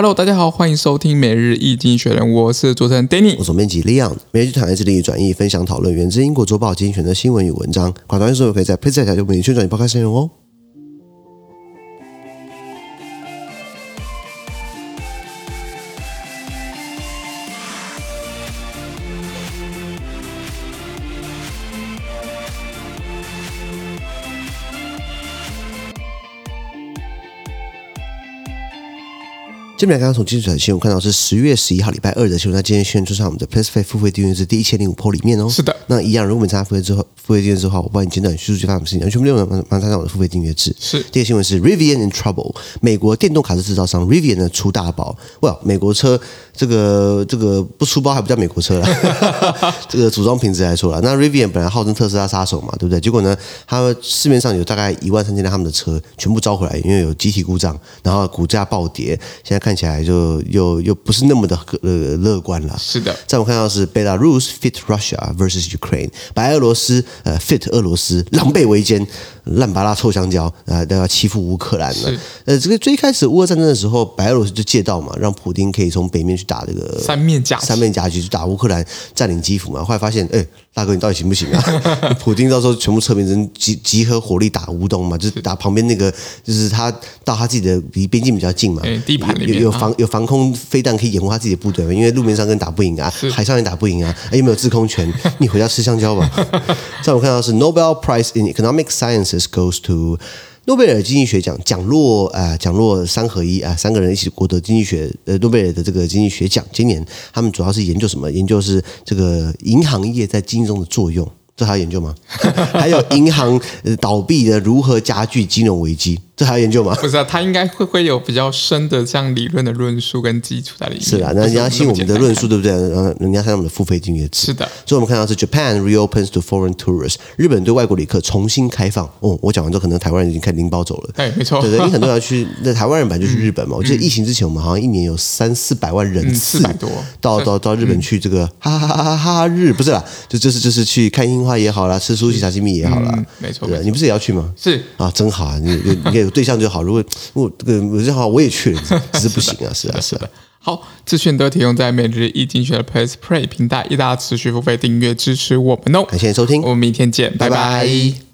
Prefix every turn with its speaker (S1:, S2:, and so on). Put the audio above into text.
S1: Hello，大家好，欢迎收听每日易经济学人，我是主持人 Danny，
S2: 我是总编辑 Leon，每日团队致力于转译、分享、讨论源自英国周报精选的新闻与文章，广大听众可以在 PressPlay 下就为你宣传与报开内容哦。这边刚刚从经济传新闻看到是十月十一号礼拜二的新闻，那今天宣传就在我们的 PressPlay 付费订阅制第一千零五 PO 里面哦。
S1: 是的，
S2: 那一样，如果你参加付费之后，付费订阅之后，我帮你简短叙述一下发生什么事情，全部内容马上参加我的付费订阅制。
S1: 是，
S2: 第一个新闻是 Rivian in trouble，美国电动卡车制造商 Rivian 的出大包。哇，美国车这个这个不出包还不叫美国车了，这个组装品质来说了。那 Rivian 本来号称特斯拉杀手嘛，对不对？结果呢，他们市面上有大概一万三千辆他们的车全部召回来，因为有集体故障，然后股价暴跌，现在看起来就。又又不是那么的呃乐观了。
S1: 是的，
S2: 在我们看到是 Belarus fit Russia versus Ukraine，白俄罗斯呃 fit 俄罗斯，狼狈为奸，烂巴拉臭香蕉啊都要欺负乌克兰了。呃，这个最开始乌俄战争的时候，白俄罗斯就借道嘛，让普丁可以从北面去打这个
S1: 三面夹
S2: 三面夹击去打乌克兰，占领基辅嘛。后来发现，哎，大哥你到底行不行啊？普丁到时候全部撤兵，人集集合火力打乌东嘛，就是打旁边那个，就是他到他自己的离边境比较近嘛，
S1: 地盘
S2: 有有防有防空。飞弹可以掩护他自己的部队嘛？因为路面上跟打不赢啊，海上也打不赢啊，又没有制空权，你回家吃香蕉吧。在我看到是 Nobel Prize in Economic Sciences goes to 诺贝尔经济学奖奖落啊，奖落三合一啊，三个人一起获得经济学呃诺贝尔的这个经济学奖。今年他们主要是研究什么？研究是这个银行业在经济中的作用，这还要研究吗？还有银行倒闭的如何加剧金融危机？这还要研究吗？不
S1: 是啊，他应该会会有比较深的这样理论的论述跟基础在里面。
S2: 是啊，那人家信我们的论述，对不对？然后人家看我们的付费订阅制。
S1: 是的，
S2: 所以我们看到是 Japan reopens to foreign tourists，日本对外国旅客重新开放。哦，我讲完之后，可能台湾人已经开始拎包走了。
S1: 对，没错。
S2: 对对，因为很多人要去，那台湾人本来就去日本嘛。我记得疫情之前，我们好像一年有三四百万人次，多到到到日本去这个哈哈哈哈哈日，不是啦，就就是就是去看樱花也好啦，吃苏西沙西米也好啦。没错，对，你不是也要去吗？
S1: 是啊，
S2: 真好啊，你有你有对象就好。如果我这个有些话我也去了，只是不行啊，是啊，是啊。
S1: 好，资讯都提供在每日一经济学人 PressPlay 平台，一大家持续付费订阅支持我们哦。
S2: 感谢收听，
S1: 我们明天见，拜拜。拜拜。